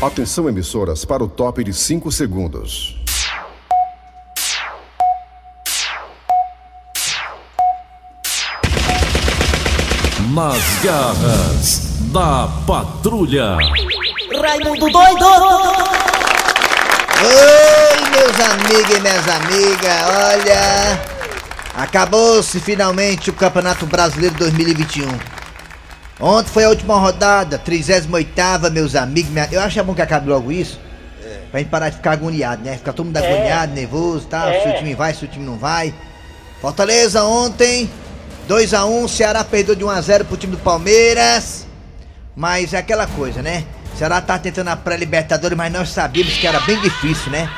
Atenção, emissoras, para o top de 5 segundos. Nas garras da patrulha. Raimundo doido! Oi, meus amigos e minhas amigas, olha. Acabou-se finalmente o Campeonato Brasileiro 2021. Ontem foi a última rodada, 38 meus amigos. Minha... Eu acho é bom que acabe logo isso. Pra gente parar de ficar agoniado, né? Ficar todo mundo agoniado, nervoso e tal. Se o time vai, se o time não vai. Fortaleza ontem, 2x1. Ceará perdeu de 1x0 pro time do Palmeiras. Mas é aquela coisa, né? Ceará tá tentando a pré-libertadores, mas nós sabíamos que era bem difícil, né?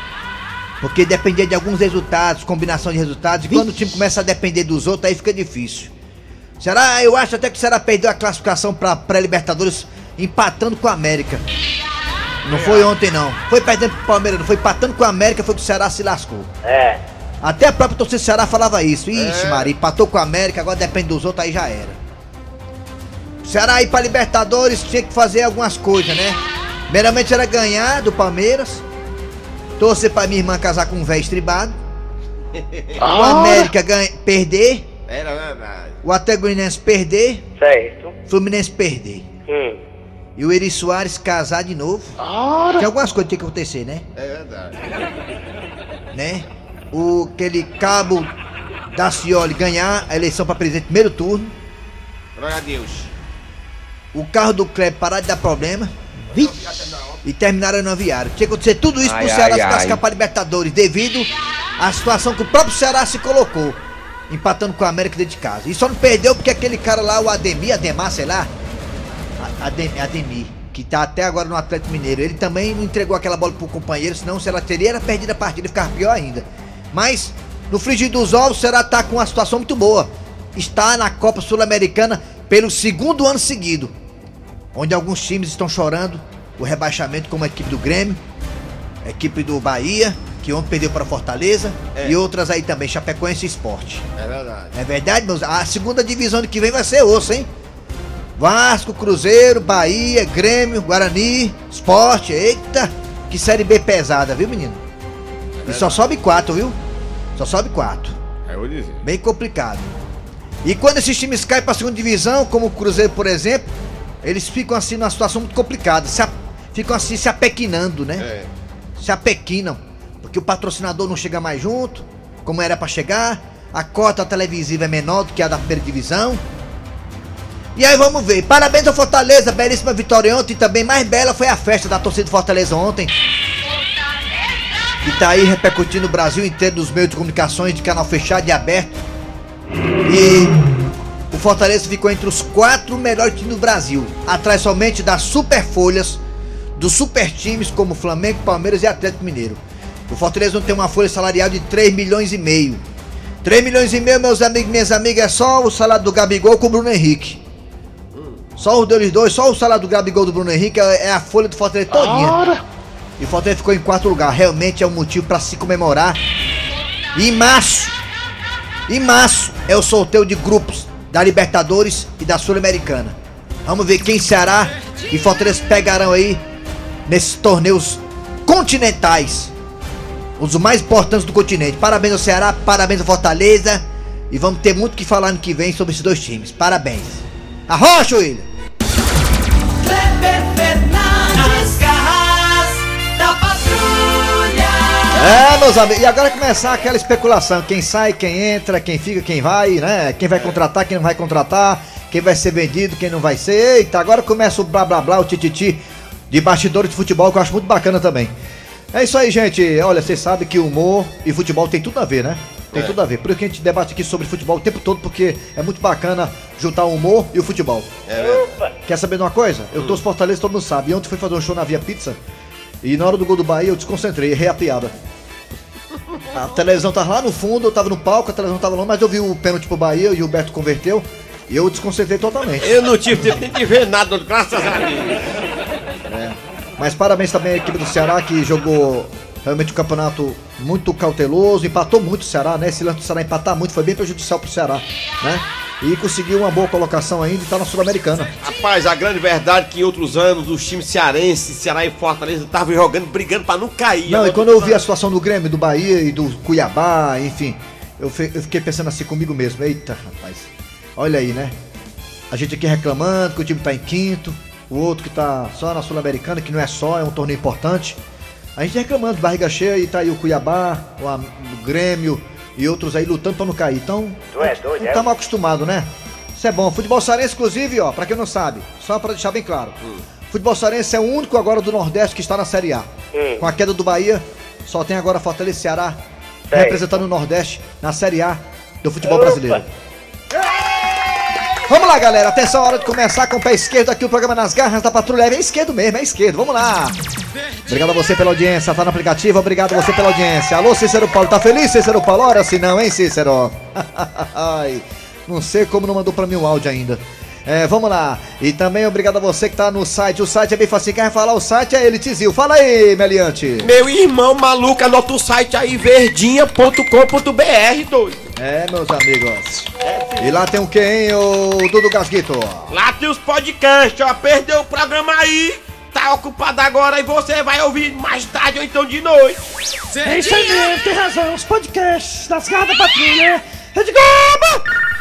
Porque dependia de alguns resultados, combinação de resultados, e quando o time começa a depender dos outros, aí fica difícil. Será? Eu acho até que o Ceará perdeu a classificação pra pré-libertadores empatando com a América. Não foi ontem não. Foi perdendo pro Palmeiras, não foi empatando com a América, foi que o Ceará se lascou. É. Até a própria torcida do Ceará falava isso. Ixi, Maria, empatou com a América, agora depende dos outros, aí já era. O Ceará aí pra Libertadores tinha que fazer algumas coisas, né? Primeiramente era ganhar do Palmeiras. Torcer pra minha irmã casar com um velho estribado. O América ganha, perder. Era verdade. O Atlético Goianiense perder. Certo. Fluminense perder. Hum. E o Eri Soares casar de novo. Tem algumas coisas que tem que acontecer, né? É verdade. né? O aquele cabo da Cioli ganhar a eleição para presidente no primeiro turno. Glória a Deus. O carro do Kleber parar de dar problema. E terminaram no aviário. Tinha que acontecer tudo isso pro Ai, Ceará ai, se ai. classificar para Libertadores devido à situação que o próprio Ceará se colocou. Empatando com a América dentro de casa. E só não perdeu porque aquele cara lá, o Ademir, Ademar, sei lá. A- Adem- Ademir, que tá até agora no Atlético Mineiro. Ele também não entregou aquela bola pro companheiro, senão se ela teria era perdida a partida ficava pior ainda. Mas, no frigir dos ovos, o Ceará tá com uma situação muito boa. Está na Copa Sul-Americana pelo segundo ano seguido. Onde alguns times estão chorando o rebaixamento, como a equipe do Grêmio, a equipe do Bahia, que ontem perdeu para Fortaleza, É. e outras aí também, Chapecoense e Esporte. É verdade. É verdade, meus? A segunda divisão de que vem vai ser osso, hein? Vasco, Cruzeiro, Bahia, Grêmio, Guarani, Esporte. Eita, que série B pesada, viu, menino? E só sobe quatro, viu? Só sobe quatro. É eu vou dizer. Bem complicado. E quando esses times caem pra segunda divisão, como o Cruzeiro, por exemplo, eles ficam assim numa situação muito complicada. Se a- ficam assim se apequinando, né? É. se apequinam, porque o patrocinador não chega mais junto, como era pra chegar, a cota televisiva é menor do que a da primeira divisão. E aí vamos ver. Parabéns ao Fortaleza, belíssima vitória ontem, e também mais bela foi a festa da torcida do Fortaleza ontem. Que tá aí repercutindo o Brasil inteiro nos meios de comunicações de canal fechado e aberto. E o Fortaleza ficou entre os quatro melhores times do Brasil, atrás somente das Super Folhas, dos super times como Flamengo, Palmeiras e Atlético Mineiro. O Fortaleza não tem uma folha salarial de 3 milhões e meio. 3 milhões e meio, meus amigos e minhas amigas, é só o salário do Gabigol com o Bruno Henrique. Só os deles dois, só o salário do Gabigol do Bruno Henrique é é a folha do Fortaleza todinha. E o Fortaleza ficou em quarto lugar. Realmente é um motivo para se comemorar. E em março, em março é o sorteio de grupos da Libertadores e da Sul-Americana. Vamos ver quem Ceará e Fortaleza pegarão aí nesses torneios continentais. Os mais importantes do continente. Parabéns ao Ceará, parabéns ao Fortaleza. E vamos ter muito o que falar ano que vem sobre esses dois times. Parabéns. Arrocha, William! É, meus amigos, e agora começar aquela especulação: quem sai, quem entra, quem fica, quem vai, né? Quem vai contratar, quem não vai contratar, quem vai ser vendido, quem não vai ser. Eita, agora começa o blá blá blá, o tititi de bastidores de futebol, que eu acho muito bacana também. É isso aí, gente. Olha, vocês sabem que humor e futebol tem tudo a ver, né? Tem É. tudo a ver. Por isso que a gente debate aqui sobre futebol o tempo todo, porque é muito bacana juntar o humor e o futebol. É. Quer saber de uma coisa? Eu tô Fortaleza, todo mundo sabe. E ontem fui fazer um show na Via Pizza. E na hora do gol do Bahia eu desconcentrei, errei a piada. A televisão tava lá no fundo, eu tava no palco, a televisão tava lá, mas eu vi o pênalti pro Bahia e o Beto converteu. E eu desconcentrei totalmente. Eu não tive tempo nem de ver nada, graças a Deus. Mas parabéns também à equipe do Ceará que jogou realmente um campeonato muito cauteloso, empatou muito o Ceará, né? Esse lance do Ceará empatar muito foi bem prejudicial pro Ceará, né? e conseguiu uma boa colocação ainda e tá na Sul-Americana. Rapaz, a grande verdade é que em outros anos os times cearenses, Ceará e Fortaleza estavam jogando, brigando pra não cair. Não, e quando eu vi a situação do Grêmio, do Bahia e do Cuiabá, enfim, eu, eu fiquei pensando assim comigo mesmo. Eita, rapaz, olha aí, né? A gente aqui reclamando que o time tá em quinto, o outro que tá só na Sul-Americana, que não é só, é um torneio importante. A gente reclamando, de barriga cheia, e tá aí o Cuiabá, o, Grêmio e outros aí lutando pra não cair. Então, Tu é doido, não é? tá mal acostumado, né? Isso é bom. Futebol sarense, inclusive, ó, pra quem não sabe, só pra deixar bem claro. Futebol sarense é o único agora do Nordeste que está na Série A. Hum. Com a queda do Bahia, só tem agora Fortaleza e Ceará Sei. representando o Nordeste na Série A do futebol Opa. brasileiro. Vamos lá, galera. Atenção, hora de começar com o pé esquerdo aqui o programa Nas Garras da Patrulha. É esquerdo mesmo, é esquerdo. Vamos lá. Obrigado a você pela audiência. Tá no aplicativo. Obrigado a você pela audiência. Alô, Cícero Paulo. Tá feliz, Cícero Paulo? Ora se não, hein, Cícero? Ai, não sei como não mandou pra mim o áudio ainda. É, vamos lá. E também obrigado a você que tá no site. O site é bem fácil. Quem vai falar o site é ele, Tizil. Fala aí, Meliante. Meu irmão maluco, anota o site aí, verdinha.com.br, doido. É, meus amigos. E lá tem o que, hein, o Dudu Gasguito? Lá tem os podcasts, ó. Perdeu o programa aí. Tá ocupado agora e você vai ouvir mais tarde ou então de noite. É isso aí mesmo, tem razão. Os podcasts das garras da patrulha. Rede Globo!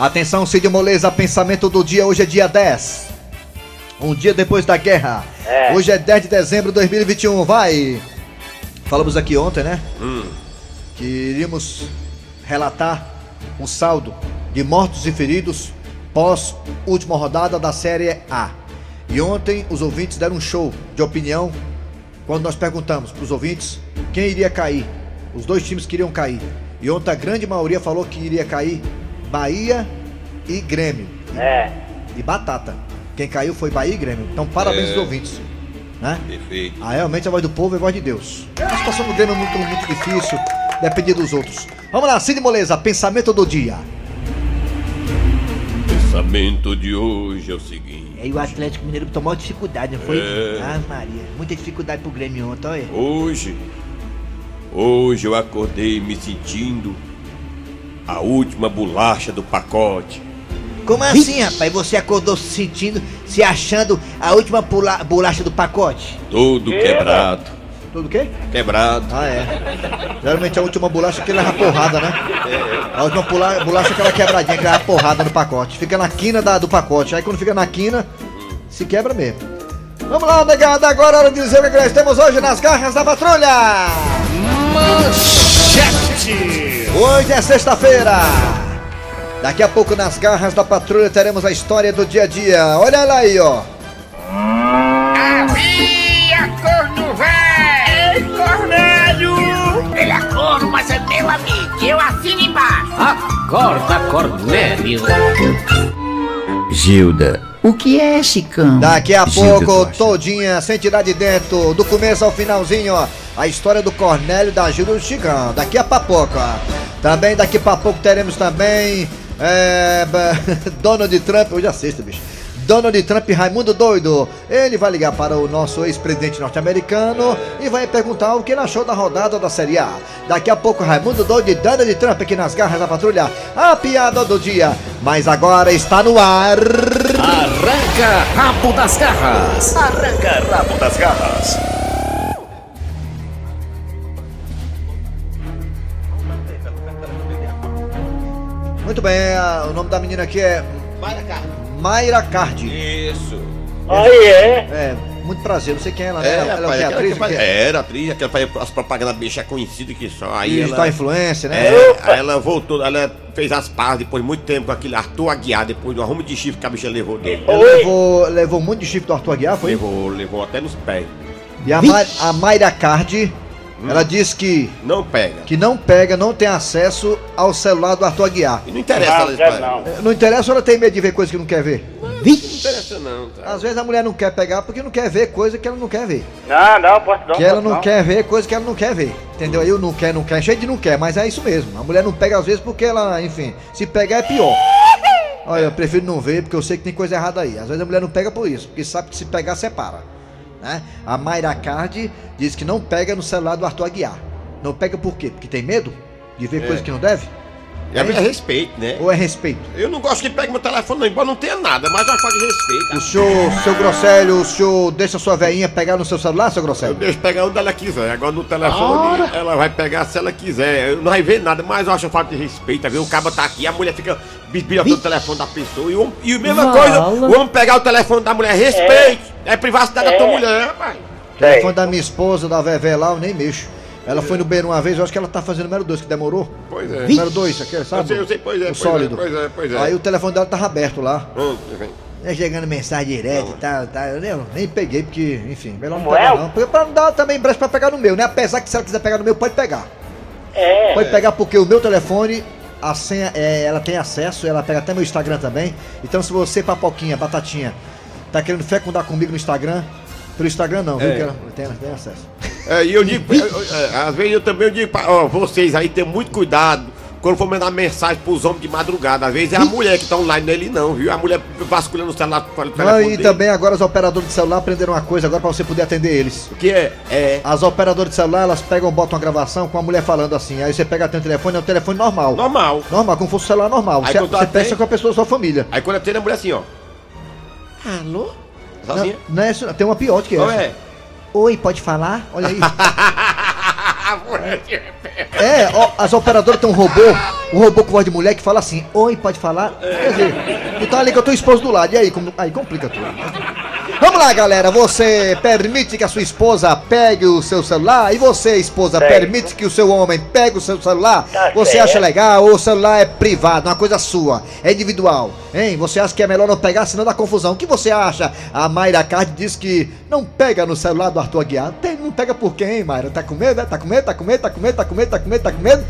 Atenção, Cid Moleza, pensamento do dia. Hoje é dia 10. Um dia depois da guerra. É. Hoje é 10 de dezembro de 2021. Vai! Falamos aqui ontem, né? Que iríamos relatar um saldo de mortos e feridos pós última rodada da Série A. E ontem os ouvintes deram um show de opinião quando nós perguntamos para os ouvintes quem iria cair. Os dois times que iriam cair. E ontem a grande maioria falou que iria cair Bahia e Grêmio. É. E batata. Quem caiu foi Bahia e Grêmio. Então parabéns É. aos ouvintes. Né? Perfeito. Ah, realmente a voz do povo é a voz de Deus. A situação do Grêmio é muito, muito difícil, depende dos outros. Vamos lá, Cid Moleza, pensamento do dia. Pensamento de hoje é o seguinte. Aí o Atlético Mineiro tomou dificuldade, não foi? É. Ah, Maria, muita dificuldade pro Grêmio ontem, olha. Hoje, hoje eu acordei me sentindo a última bolacha do pacote. Como assim, rapaz? Você acordou se sentindo, se achando a última pula- bolacha do pacote? Todo quebrado. Tudo o quê? Quebrado. Ah, é. Geralmente a última bolacha que leva porrada, né? A última pula- bolacha é aquela quebradinha que leva porrada no pacote. Fica na quina da- do pacote. Aí quando fica na quina, se quebra mesmo. Vamos lá, negada, agora é hora de dizer o que nós temos hoje nas garras da patrulha. Hoje é sexta-feira. Daqui a pouco nas garras da patrulha teremos a história do dia a dia. Olha lá aí, ó. Havia corno velho! Ei, Cornélio! Ele é corno, mas é meu amigo. Eu assino embaixo. Acorda, Cornélio. Gilda, o que é esse cão? Daqui a Gilda pouco, Tocha. todinha, sem tirar de dentro, do começo ao finalzinho, ó, a história do Cornélio da Gilda do Chicão. Daqui a pouco, ó. Também daqui a pouco teremos também é, Donald Trump, hoje é sexta, bicho. Donald Trump e Raimundo Doido. Ele vai ligar para o nosso ex-presidente norte-americano e vai perguntar o que ele achou da rodada da Série A. Daqui a pouco, Raimundo Doido e Donald Trump aqui nas garras da patrulha. A piada do dia. Mas agora está no ar. Arranca rabo das garras. Arranca rabo das garras. Muito bem, a- o nome da menina aqui é Vai cá. Mayra Cardi. Isso. Aí é. É, muito prazer, não sei quem é ela, né? É, ela, ela rapaz, é atriz? que faz- o quê? Era atriz, aquela faz as propagandas bicha conhecida que só. Aí Digital ela, influência, né? é, aí ela voltou, ela fez as pazes depois de muito tempo com aquele Arthur Aguiar, depois do arrumo de chifre que a bicha levou dele. Levou, levou muito de chifre do Arthur Aguiar, foi? Levou, levou até nos pés. E a, Ma a Mayra Cardi, ela disse que, Não pega. que não pega, não tem acesso ao celular do Arthur Aguiar. E não interessa Não, ela não. Não interessa ou ela tem medo de ver coisa que não quer ver? Não interessa não, tá? Às vezes a mulher não quer pegar porque não quer ver coisa que ela não quer ver. Não, não, posso não. Que ela posso não quer ver coisa que ela não quer ver. Entendeu? Aí o não quer, não quer, cheio de não quer, mas é isso mesmo. A mulher não pega às vezes porque ela, enfim, se pegar é pior. Olha, eu prefiro não ver porque eu sei que tem coisa errada aí. Às vezes a mulher não pega por isso, porque sabe que se pegar, separa. Né? A Mayra Card diz que não pega no celular do Arthur Aguiar. Não pega por quê? Porque tem medo de ver É. coisa que não deve? A mulher respeito, né? Ou é respeito? Eu não gosto que pegue meu telefone, não, embora não tenha nada, mas é uma falta de respeito. O senhor, seu Grosselho, o senhor deixa sua veinha pegar no seu celular, seu Eu Grosselho? deixo pegar onde ela quiser. Agora no telefone ela vai pegar se ela quiser. Eu não vai ver nada, mas eu acho falta de respeito. Viu? O cabo tá aqui, a mulher fica bisbilhotando o telefone da pessoa. E, o, e a mesma coisa, o homem pegar o telefone da mulher, respeito. É, privacidade da tua mulher, rapaz. O telefone da minha esposa, da Vevé lá, eu nem mexo. Ela foi no beiro uma vez, eu acho que ela tá fazendo número 2, que demorou. Pois é. Número 2, aqui, sabe? Eu sei, eu sei, pois é, O pois sólido. é, pois é, pois é. Aí o telefone dela tava aberto lá. Pronto, vem. É chegando mensagem direto e tal, tal. Eu nem, eu nem peguei, porque, enfim, melhor não pegar é? não. Porque pra não dar também brecha pra pegar no meu, né? Apesar que se ela quiser pegar no meu, pode pegar. É. Pode pegar porque o meu telefone, a senha, é, ela tem acesso, ela pega até meu Instagram também. Então se você, papoquinha, batatinha, tá querendo fecundar comigo no Instagram, pelo Instagram não, viu? É. Que ela tem, ela tem acesso. É, e eu digo, eu- eu- é, às vezes eu também digo pra ó, vocês aí, tem muito cuidado quando for mandar mensagem pros homens de madrugada. Às vezes é a mulher que tá online, não é não, viu? A mulher vasculhando o celular para o Ah, telefone e dele. também agora os operadores de celular aprenderam uma coisa agora pra você poder atender eles. O que é? É. As operadoras de celular, elas pegam, botam uma gravação com a mulher falando assim. Aí você pega teu telefone, é um telefone normal. Normal. Normal, como fosse um celular normal. Aí Você, quando você atende- com a pessoa da sua família. Aí quando atende a mulher assim, ó. Alô? Sozinha? Não, não é isso, não. tem uma pior que essa. é? Oi, pode falar? Olha aí. É, ó, as operadoras tem um robô, um robô com voz de mulher que fala assim, oi, pode falar? Quer dizer, então ali que eu tô esposo do lado, e aí, como, aí complica tudo. Vamos lá, galera, você permite que a sua esposa pegue o seu celular? E você, esposa, Certo. permite que o seu homem pegue o seu celular? Tá você certo. acha legal ou o celular é privado, uma coisa sua, é individual? Hein? Você acha que é melhor não pegar, senão dá confusão? O que você acha? A Mayra Card diz que não pega no celular do Arthur Aguiar. Tem, não pega por quê, hein, Mayra? Tá com medo, é? Tá com medo, tá com medo, tá com medo, tá com medo, tá com medo, tá com medo?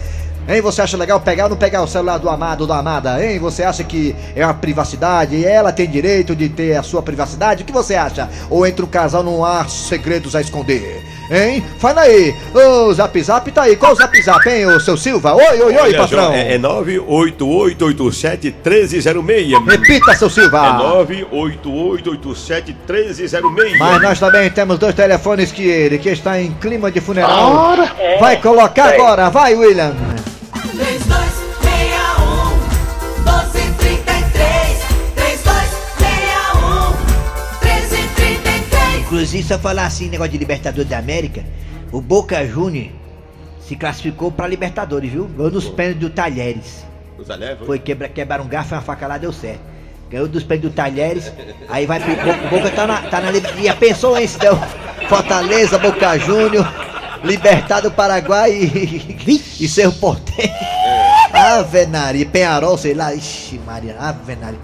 Hein, você acha legal pegar ou não pegar o celular do amado ou da amada? Hein, você acha que é uma privacidade e ela tem direito de ter a sua privacidade? O que você acha? Ou entre o casal não há segredos a esconder? Hein? Fala aí, o Zap Zap tá aí. Qual o Zap Zap, hein, ô seu Silva? Oi, oi, oi, Olha, patrão. João, É, é 98887-1306. Repita, seu Silva. É 98887-1306. Mas nós também temos dois telefones que ele, que está em clima de funeral, É. vai colocar Sei. agora. Vai, William. 1333 Inclusive, se eu falar assim, negócio de Libertadores da América, o Boca Júnior se classificou pra Libertadores, viu? Ganhou nos pênaltis do Talheres. Foi quebra, quebraram um garfo e uma faca lá, deu certo. Ganhou dos pênaltis do Talheres, aí vai pro Boca, Boca tá na, tá na Libertadores. Pensou, hein, se deu Fortaleza, Boca Júnior, Libertado Paraguai e, e Cerro Porteiro. Ave Maria, Penharol, sei lá. Ixi, Maria, Ave Maria.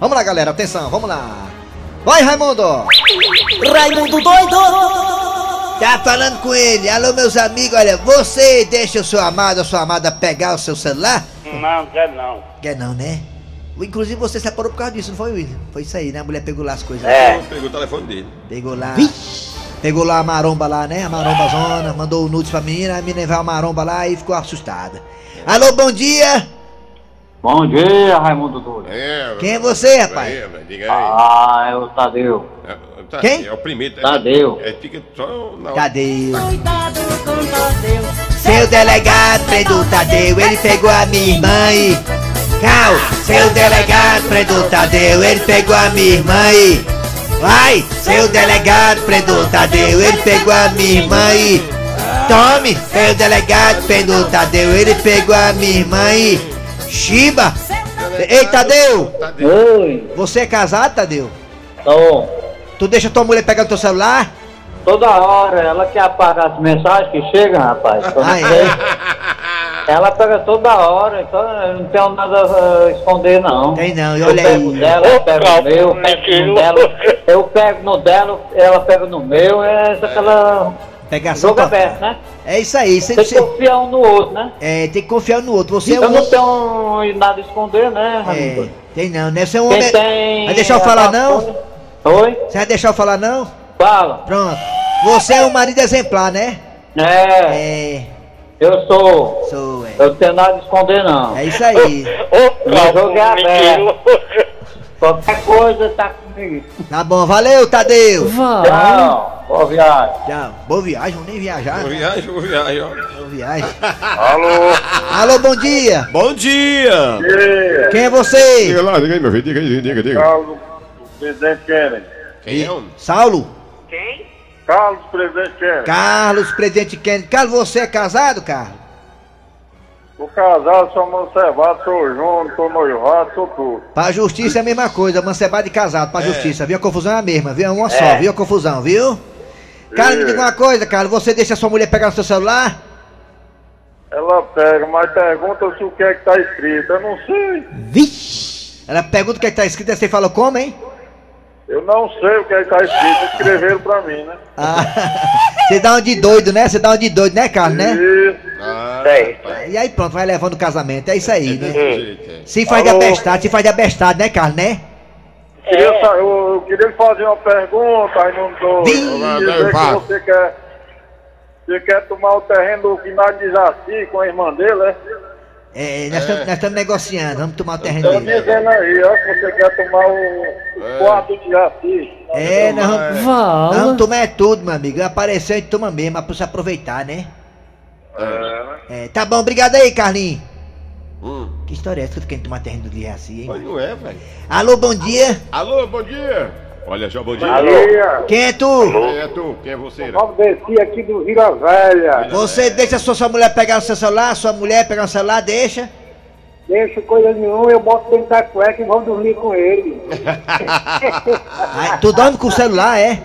Vamos lá, galera, atenção, vamos lá. Vai, Raimundo. Raimundo doido Tá falando com ele. Alô, meus amigos, olha, você deixa o seu amado, a sua amada pegar o seu celular? Não, quer não. Quer não, né? Inclusive você separou por causa disso, não foi, William? Foi isso aí, né? A mulher pegou lá as coisas. É. Pegou o telefone dele. Pegou lá. Pegou lá a maromba lá, né? A maromba zona, mandou o nudes pra menina, a menina veio a maromba lá e ficou assustada. Alô, bom dia! Bom dia, Raimundo Doido. É, Quem é você, rapaz? Aí, velho, diga aí. Ah, é o Tadeu. É, tá- Quem? É o primeiro. é- Tadeu. É, fica só na Tadeu. Cuidado com Tadeu Seu delegado prendeu o Tadeu, ele pegou a minha irmã e. Cal, seu delegado prendeu o Tadeu, ele pegou a minha irmã e. Vai, seu delegado prendeu o Tadeu, ele pegou a minha irmã e. Tome, seu delegado prendeu o Tadeu, ele pegou a minha irmã e. Chiba! Ei, Tadeu! Oi, Você é casado, Tadeu? tô. Tu deixa tua mulher pegar no teu celular? Toda hora ela quer apagar as mensagens que chegam, rapaz. Eu Ah, é? Ela pega toda hora, então eu não tenho nada a esconder, não. Tem não, e Eu olha pego aí. dela, eu pego no meu, eu pego no dela, eu pego no dela, ela pega no meu, é aquela Pegação jogo total. aberto, né? É isso aí, você, Tem que você- confiar um no outro, né? é, tem que confiar no outro. Você é Eu um não tenho nada a esconder, né, É, Raimundo? tem não, né? Você é um homem. tem. Vai deixar eu falar não? Oi? Você vai deixar eu falar não? Fala. Pronto. Você é um marido exemplar, né? É, É. eu sou. Sou, é. Eu não tenho nada a esconder, não. É isso aí. Ô, Meu jogo é aberto. Qualquer coisa tá comigo. Tá bom, valeu, Tadeu. Tchau. Boa viagem. Tchau. Boa viagem, vamos nem viajar. Boa viagem, boa viagem, ó. Boa viagem. Alô? Alô, bom dia. Bom dia! Quem é você? Diga lá, diga aí, meu filho, diga aí, diga, diga. Carlos, presidente Kennedy. Quem é? Saulo? Carlos, presidente Kennedy. Carlos, presidente Kennedy. Carlos, você é casado, Carlos? Sou casado, sou mancebado, sou Júnior, sou noivado, sou tudo. Pra justiça é a mesma coisa, mancebado e casado, pra justiça, viu? A confusão é a mesma, viu? É uma só, viu? A confusão, viu? Carlos, me diga uma coisa, Carlos, você deixa sua mulher pegar no seu celular? Ela pega, mas pergunta se o que é que tá escrito. Eu não sei. Vixe! Ela pergunta o que, é que tá escrito, aí você falou como, hein? Eu não sei o que é que tá escrito. Escreveram pra mim, né? Ah, você dá um de doido, né? Você dá um de doido, né, Carlos, né? Isso. Ah, E aí pronto, vai levando o casamento, é isso aí, né? jeito, é. Se faz de Alô? abestado, se faz de abestado, né, Carlos, né? Queria sa- eu, queria fazer uma pergunta, aí não tô. Dizer que você quer. Você quer tomar o terreno do final de Jaci com a irmã dele, é? É, nós estamos estamos negociando, vamos tomar o terreno Tô dele. dizendo aí, ó, que você quer tomar o, o quarto de Jaci. É, nós vamos, vamos tomar é tudo, meu amigo. Apareceu, gente toma mesmo, pra se aproveitar, né? É, tá bom, obrigado aí, Carlinhos. Hum. Que história é essa que tu querendo tomar terreno do Jaci, hein? Mas mano? não é, velho. Alô, bom dia. Alô, bom dia! Olha só, bom dia. Quem é tu? Quem é tu? Quem é você? né? Vamos descer aqui do Vila Velha. Você deixa sua, sua mulher pegar o seu celular, sua mulher pegar o celular, deixa. Deixa coisa nenhuma, eu boto dentro da cueca e vou dormir com ele. Aí, tu dorme com o celular, é?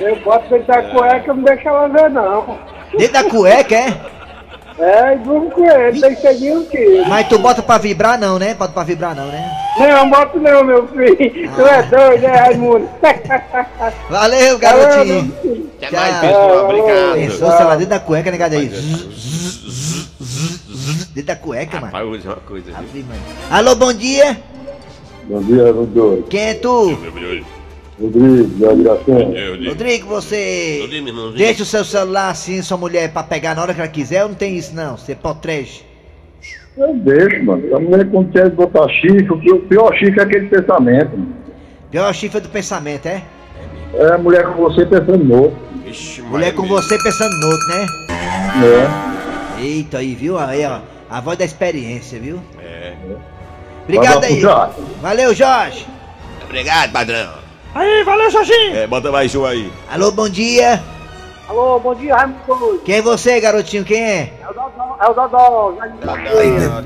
Eu boto dentro da cueca e não deixo ela ver, não. Dentro da cueca, é? É, durmo com ele, tem que o quê? Mas tu bota pra vibrar não, né? Bota pra vibrar não, né? Não, boto não, meu filho. Tu é doido, né, Raimundo? Valeu, garotinho. Tchau. mais, pessoal? Obrigado. Pensou o celular dentro da cueca, negado aí. Zzz, zzz, Dentro da cueca, mano. Rapaz, dizer uma coisa. Alô, bom dia. Bom dia, Rodolfo. Quem é tu? Rodrigo. Rodrigo, você irmãozinho. deixa o seu celular assim, sua mulher, pra pegar na hora que ela quiser ou não tem isso não? Você protege. Eu deixo, mano. A mulher quando quer botar chifre, o pi- o pior chifre é aquele pensamento. mano. Pior chifre do pensamento, é? É a mulher com você pensando no outro. Ixi, Mulher com mesmo. você pensando no outro, né? Né? Eita aí, viu? Aí, ó. A voz da experiência, viu? É. Obrigado aí. lá, Valeu, Jorge. Obrigado, padrão. Aí, valeu, Jorginho. É, bota mais um aí. Alô, bom dia. Alô, bom dia, Raimundo. Quem é você, garotinho? Quem é? É o Dodó. É o Dodó.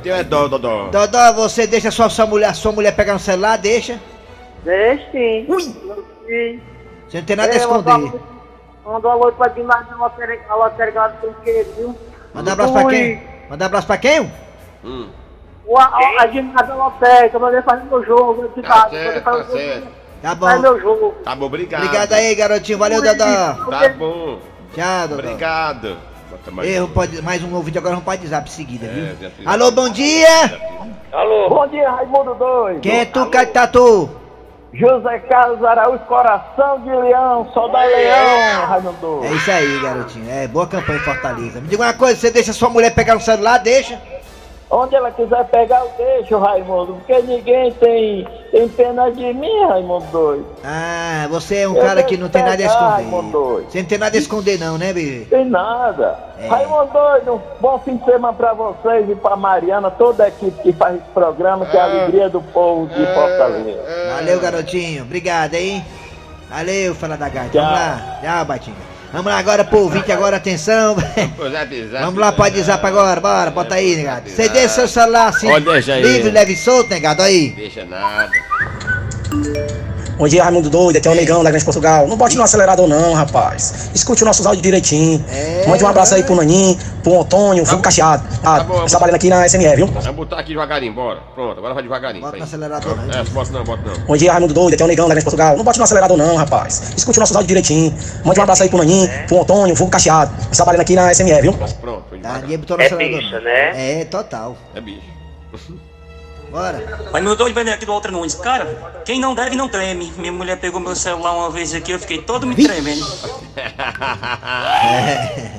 Tem é dó, Dodó. Dodó, você deixa sua, sua mulher, sua mulher pegar no celular? Deixa. Deixa sim. Ui. Sim. Você não tem nada a esconder. mandou- um alô pra demais da lotérica, a lotérica do brinquedo, viu? Manda um abraço pra quem? Manda um abraço pra quem? Hum. O, a, a, a fazer meu jogo, eu Tá mandei certo, fazer tá certo. Tá bom. meu jogo. Tá bom, obrigado. Obrigado aí, garotinho. Valeu, Dodó. Tá bom. Tchau, Dodó. Obrigado. Bota mais Erro, um. pode, mais um ouvinte agora não pode zap seguida, É, viu? Alô, bom dia. Alô. Bom dia, Raimundo doido. Quem é tu, Catatu? José Carlos Araújo, coração de leão, sol da leão, Raimundo doido. É isso aí, garotinho. É boa campanha em Fortaleza. Me diga uma coisa, você deixa sua mulher pegar no celular? Deixa. Onde ela quiser pegar, eu deixo, Raimundo, porque ninguém tem, tem pena de mim, Raimundo doido. Ah, você é um Eu cara que não tem nada a pegar, Raimundo esconder. doido. Você não tem nada a esconder não, né, bebê? Tem nada. É. Raimundo doido, um bom fim de semana pra vocês e pra Mariana, toda a equipe que faz esse programa, que é a alegria do povo de Fortaleza. Valeu, garotinho. Obrigado, hein? Valeu, fala da gata. Vamos Tchau. lá. Tchau, Batinga. Vamos lá agora pro ouvinte, agora atenção. Vamos lá, pode zap agora, bora, bota aí, negado. Você deixa seu celular assim, aí. livre, leve e solto, negado, aí. Deixa nada. Bom dia, Raimundo Doido, aqui é o Negão da Grande Portugal. Não bote no acelerador não, rapaz. Escute o nosso áudio direitinho. É. Mande um abraço aí pro Naninho, pro Antônio, pro Cacheado. Ah, Tá bom. trabalhando aqui na SME, viu? Vamos botar aqui devagarinho, bora. Pronto, agora vai devagarinho. Bota no acelerador, né? É, bota não, bota não. Bom dia, Raimundo Doido, aqui é o Negão da Grande Portugal. Não bote no acelerador não, rapaz. Escute o nosso áudio direitinho. Mande um abraço aí pro Naninho, pro Antônio, pro Cacheado. Trabalhando aqui na SME, viu? Pronto, foi Ah, devagar. botou no É acelerador. bicho, né? É, total. É bicho. Bora. Mas meu doido vem aqui do Outra Nunes. Cara, quem não deve não treme. Minha mulher pegou meu celular uma vez aqui, eu fiquei todo me tremendo.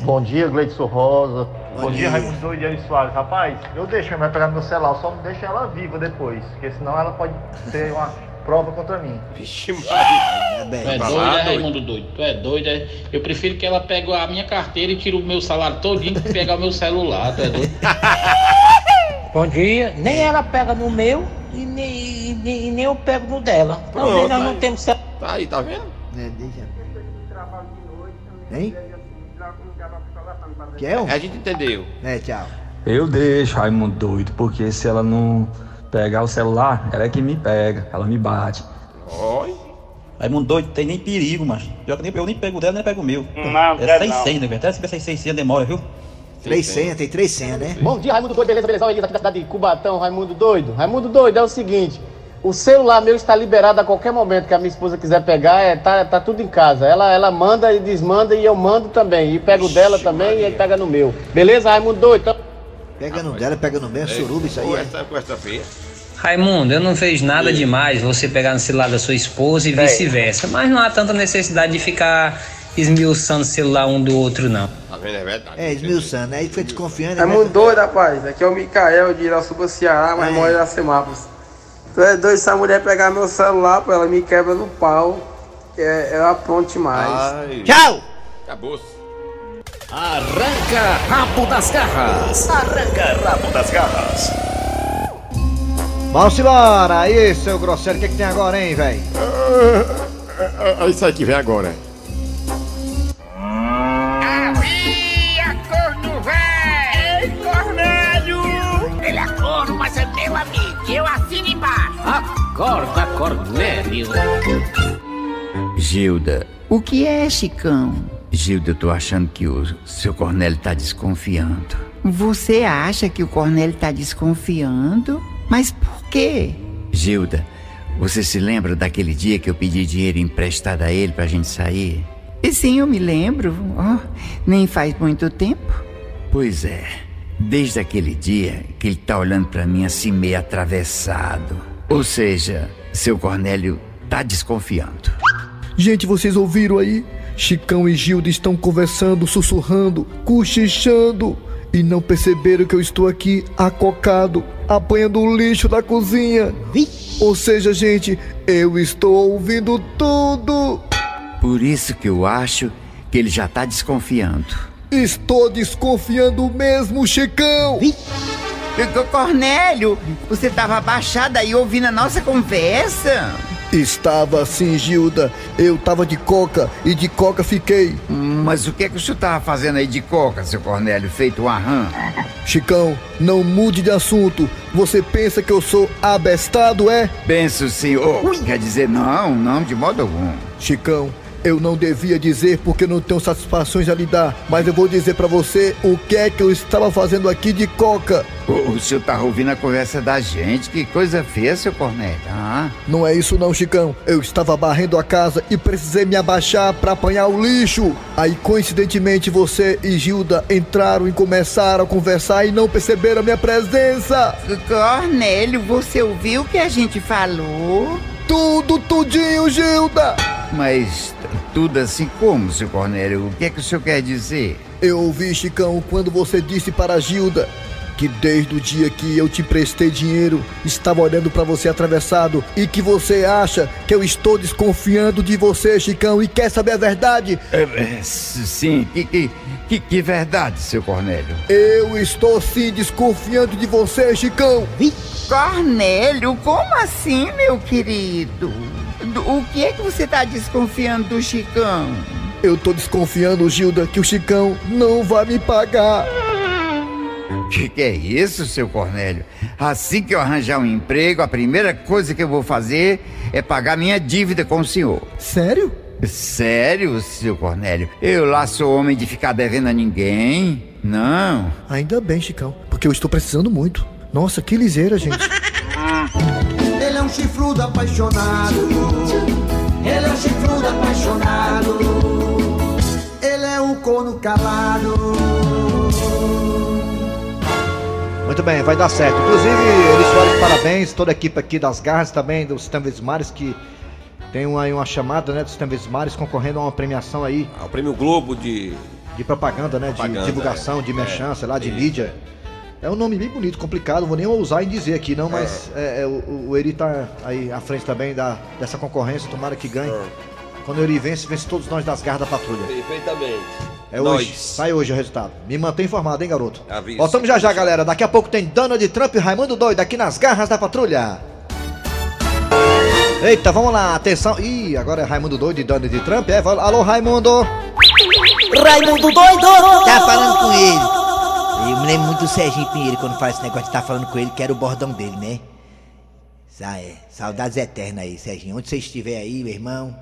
Bom dia, Gleidson Rosa. Bom dia. Raimundo Doido e Ari Soares. Rapaz, eu deixo minha mãe pegar no meu celular, só não deixo ela viva depois, porque senão ela pode ter uma prova contra mim. Vixe, Tu é doido, é, Raimundo doido? Tu é doido, é? Eu prefiro que ela pegue a minha carteira e tire o meu salário todinho que pegar o meu celular, tu é doido? Bom dia. Nem ela pega no meu e nem, e nem, e nem eu pego no dela. Pronto, menos nós não aí. temos. Tá aí, tá vendo? Né, deixa. Hein? Que é, A gente entendeu. Né, tchau. Eu deixo Raimundo doido, porque se ela não pegar o celular, ela é que me pega, ela me bate. Oi. Raimundo doido, tem nem perigo, mas eu nem, eu nem pego o dela, nem pego o meu. Não, é quero seis não. senhas, né, velho? Até se tiver seis senhas demora, viu? Três senhas, tem três senhas, né? Bom dia, Raimundo Doido, beleza, beleza? Olha aqui da cidade de Cubatão, Raimundo Doido. Raimundo Doido, é o seguinte, o celular meu está liberado a qualquer momento que a minha esposa quiser pegar, é, tá, tá tudo em casa. Ela, ela manda e desmanda e eu mando também. E pego dela também e ele pega no meu. Beleza, Raimundo Doido? Então... Pega no dela, pega no meu, é suruba isso aí. Com É. essa, com essa feia. Raimundo, eu não vejo nada demais você pegar no celular da sua esposa e vice-versa, mas não há tanta necessidade de ficar esmiuçando o celular um do outro, não. Tá vendo? É verdade. É, esmiuçando, aí fica desconfiando. É muito doido, rapaz. Aqui é o Micael de Irasuba, Ceará, mas É. mora em Iracemápolis. Tu é doido se a mulher pegar meu celular, pô, ela me quebra no pau. É, eu apronto demais. Tchau! Acabou-se. Arranca rabo das garras. Arranca rabo das garras. Vamos embora! Aí, seu grosseiro, o que, que tem agora, hein, velho? É isso aí que vem agora. Havia Acorda, Cornélio. Gilda, o que é, Chicão? Gilda, eu tô achando que o seu Cornélio tá desconfiando. Você acha que o Cornélio tá desconfiando? Mas por quê? Gilda, você se lembra daquele dia que eu pedi dinheiro emprestado a ele pra gente sair? E sim, eu me lembro. Oh, nem faz muito tempo. Pois é, desde aquele dia que ele tá olhando pra mim assim meio atravessado. Ou seja, seu Cornélio tá desconfiando. Gente, vocês ouviram aí? Chicão e Gilda estão conversando, sussurrando, cochichando. E não perceberam que eu estou aqui acocado, apanhando o lixo da cozinha. Ou seja, gente, eu estou ouvindo tudo. Por isso que eu acho que ele já tá desconfiando. Estou desconfiando mesmo, Chicão. Cornélio, você tava abaixado aí ouvindo a nossa conversa? Estava assim, Gilda. Eu tava de coca e de coca fiquei. Mas o que é que o senhor tava fazendo aí de coca, seu Cornélio, feito um arran? Chicão, não mude de assunto. Você pensa que eu sou abestado, é? Penso, senhor. Quer dizer, não, não, de modo algum. Chicão, eu não devia dizer porque não tenho satisfações a lhe dar, mas eu vou dizer pra você o que é que eu estava fazendo aqui de coca. O, o senhor tá ouvindo a conversa da gente? Que coisa feia, seu Cornélio. Ah, Não é isso não, Chicão. Eu estava varrendo a casa e precisei me abaixar pra apanhar o lixo. Aí, coincidentemente, você e Gilda entraram e começaram a conversar e não perceberam a minha presença. Cornélio, você ouviu o que a gente falou? Tudo, tudinho, Gilda! mas tudo assim como, seu Cornélio? O que é que o senhor quer dizer? Eu ouvi, Chicão, quando você disse para a Gilda que desde o dia que eu te emprestei dinheiro, estava olhando para você atravessado e que você acha que eu estou desconfiando de você, Chicão, e quer saber a verdade? É, é, sim, que, que, que, que verdade, seu Cornélio? Eu estou sim desconfiando de você, Chicão. Cornélio, como assim, meu querido? Do- O que é que você tá desconfiando do Chicão? Eu tô desconfiando, Gilda, que o Chicão não vai me pagar. Que que é isso, seu Cornélio? Assim que eu arranjar um emprego, a primeira coisa que eu vou fazer é pagar minha dívida com o senhor. Sério? Sério, seu Cornélio? Eu lá sou homem de ficar devendo a ninguém. Não. Ainda bem, Chicão, porque eu estou precisando muito. Nossa, que liseira, gente. É chifrudo apaixonado. Ele é um chifrudo apaixonado. Ele é um corno calado. Muito bem, vai dar certo. Inclusive, Eri Soares, parabéns, toda a equipe aqui das garras também, do Sistema Vesmares, que tem uma, aí uma chamada né, do Sistema Vesmares concorrendo a uma premiação aí. O prêmio Globo de. De propaganda, né? Propaganda, de divulgação, é. de merchan, É, sei lá, de isso. mídia. É um nome bem bonito, complicado, vou nem ousar em dizer aqui, não, mas é, é, o, o Eri tá aí à frente também da, dessa concorrência, tomara que ganhe. Quando o Eri vence, vence todos nós das garras da patrulha. Perfeitamente. É Nós. hoje, sai hoje o resultado. Me mantém informado, hein, garoto? Aviso. Voltamos já já, galera. Daqui a pouco tem Donald Trump e Raimundo Doido aqui nas garras da patrulha. Eita, vamos lá, atenção. Ih, agora é Raimundo Doido e Donald Trump. É, alô, Raimundo. Raimundo doido! Tá falando com ele. Eu me lembro muito do Serginho Pinheiro quando faz esse negócio de tá falando com ele, que era o bordão dele, né? É, saudades eternas aí, Serginho. Onde você estiver aí, meu irmão.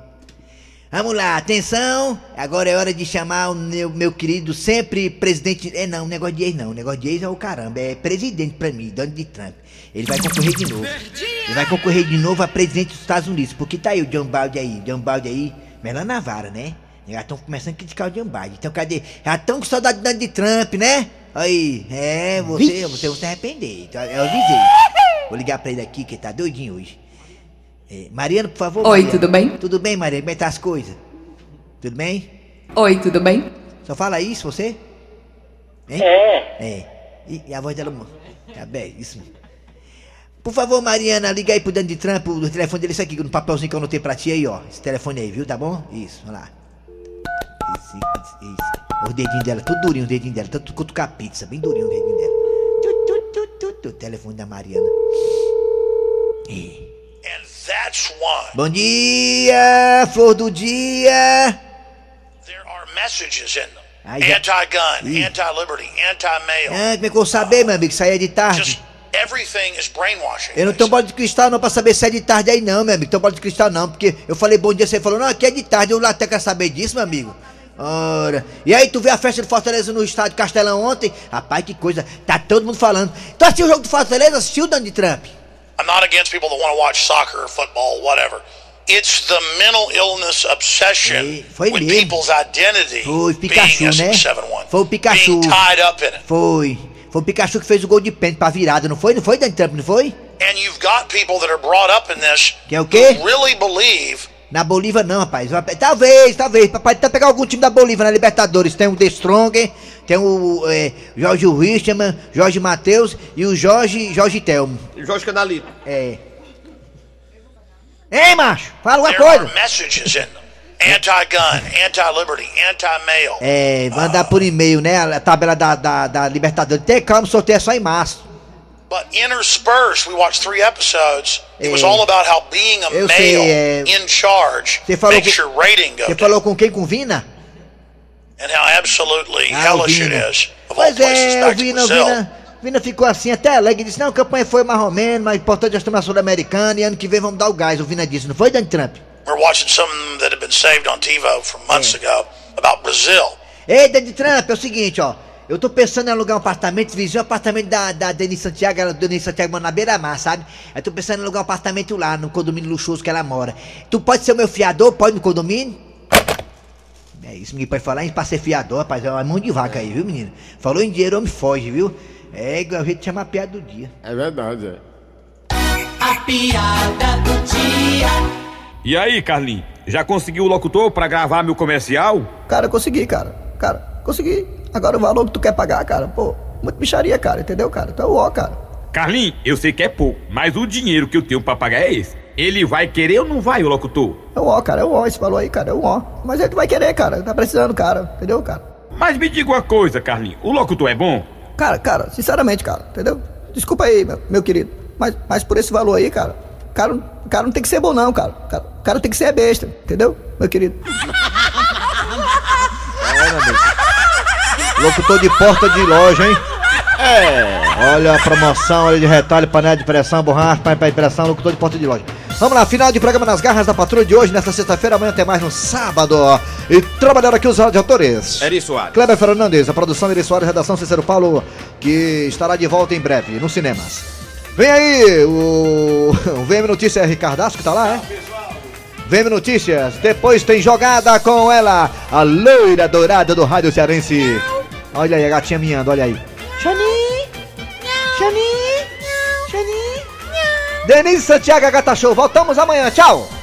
Vamos lá, atenção! Agora é hora de chamar o meu, meu querido sempre presidente. É não, negócio de ex não. Negócio de ex é o caramba. É presidente pra mim, Donald Trump. Ele vai concorrer de novo. Ele vai concorrer de novo a presidente dos Estados Unidos. Porque tá aí o John Balde aí. John Balde aí, melhor na vara, né? Já estão começando a criticar o John Biden. Então cadê? Já estão com saudade do Donald Trump, né? Aí, é, você, você vai se arrepender. Então, eu avisei. Vou ligar pra ele aqui, que ele tá doidinho hoje. É, Mariana, por favor. Oi, Mariana. tudo bem? Tudo bem, Mariana? Como é que tá as coisas? Tudo bem? Oi, tudo bem? Só fala isso, você? Hein? É. É. E, e a voz dela... Tá bem, isso mesmo. Por favor, Mariana, liga aí pro Donald Trump, o telefone dele, isso aqui, no papelzinho que eu anotei pra ti aí, ó. Esse telefone aí, viu? Tá bom? Isso, vamos lá. Isso, isso, isso. Os dedinhos dela, tudo durinho, os dedinhos dela, tanto cutucar pizza, bem durinho os dedinhos dela. Tu, tu, tu, tu, tu. Telefone da Mariana. É. That's one. Bom dia, flor do dia. There are messages in them. Ai, já- Anti-gun, anti-liberty, anti-male. Ah, como é que eu vou saber, meu amigo? Saía de tarde. Everything is brainwashing. Eu não tenho bola de cristal não pra saber se é de tarde aí não, meu amigo. Tenho bola de cristal não, porque eu falei bom dia, você falou, não, aqui é de tarde. Eu lá até quero saber disso, meu amigo. Ora. E aí, tu viu a festa do Fortaleza no estádio Castelão ontem? Rapaz, que coisa. Tá todo mundo falando. Tu assistiu o jogo do Fortaleza? Assistiu, Donald Trump? I'm not against people that want to watch soccer football, whatever. It's the mental illness obsession foi with mesmo. people's identity Foi o Pikachu, né? SM71. Foi o Pikachu. Being tied up in it. Foi. Foi o Pikachu que fez o gol de pênalti pra virada, não foi? Não foi, Donald Trump, não foi? And you've got people that are brought up in this Que é o quê? who really believe Na Bolívia não, rapaz. Talvez, talvez. Papai tentar pegar algum time da Bolívia na Libertadores. Tem o The Strong, tem o é, Jorge Richman, Jorge Matheus e o Jorge Jorge Telmo. Jorge Canalito. É. Ei, macho, fala alguma there coisa. messages in them. Anti-gun, anti-liberty, anti-male. É, mandar por e-mail, né? A tabela da, da, da Libertadores. Tem calma, o sorteio é só em março. But interspersed, we watched three episodes. It was É. all about how being a Eu male sei, é. in charge Você falou, makes com, your rating go você falou com quem? Com Vina? and how absolutely Ah, hellish it is of all Pois places é, o back to Vina, o Brazil. Vina, Vina ficou assim até alegre. Disse: Não, a campanha foi mais ou menos, mas importante é tomar a Sul-Americana e ano que vem vamos dar o gás. O Vina disse: Não foi, Donald Trump? We're watching something that had been saved on TiVo from months ago about Brazil. Ei, Donald Trump, é o seguinte, ó. Eu tô pensando em alugar um apartamento, vizinho ao apartamento da, da Denise Santiago, ela, Denise Santiago mora na beira-mar, sabe? Eu tô pensando em alugar um apartamento lá, no condomínio luxuoso que ela mora. Tu pode ser o meu fiador? Pode no condomínio? É isso, ninguém pode falar em pra ser fiador, rapaz. É uma mão de vaca aí, viu, menino? Falou em dinheiro, homem foge, viu? É igual a gente chama a piada do dia. É verdade, é. A piada do dia. E aí, Carlinhos? Já conseguiu o locutor pra gravar meu comercial? Cara, consegui, cara. Cara, consegui. Agora o valor que tu quer pagar, cara, pô, muito bicharia, cara, entendeu, cara? Tu é o ó, cara. Carlinhos, eu sei que é pouco, mas o dinheiro que eu tenho pra pagar é esse. Ele vai querer ou não vai, o locutor? É o ó, cara, é o ó, esse valor aí, cara, é o ó. Mas ele vai querer, cara, tá precisando, cara, entendeu, cara? Mas me diga uma coisa, Carlinhos, o locutor é bom? Cara, cara, sinceramente, cara, entendeu? Desculpa aí, meu, meu querido, mas, mas por esse valor aí, cara, cara, o cara não tem que ser bom não, cara. Cara, o cara tem que ser besta, entendeu, meu querido? É, meu amigo. Locutor de porta de loja, hein? É. Olha a promoção, olha de retalho, panela de pressão, borracha, panela de pressão, locutor de porta de loja. Vamos lá, final de programa nas garras da patrulha de hoje, nesta sexta-feira, amanhã tem mais no sábado. E trabalharam aqui os autores. Eri Soares. Kleber Fernandes, a produção Eri Soares, redação Cícero Paulo, que estará de volta em breve nos cinemas. Vem aí o, o VM Notícias Ricardaço que tá lá, é? VM Notícias, depois tem jogada com ela, a loira dourada do Rádio Cearense. Olha aí a gatinha miando, olha aí. Xani! Xani! Xani! Denise Santiago, Gata Show. Voltamos amanhã, tchau.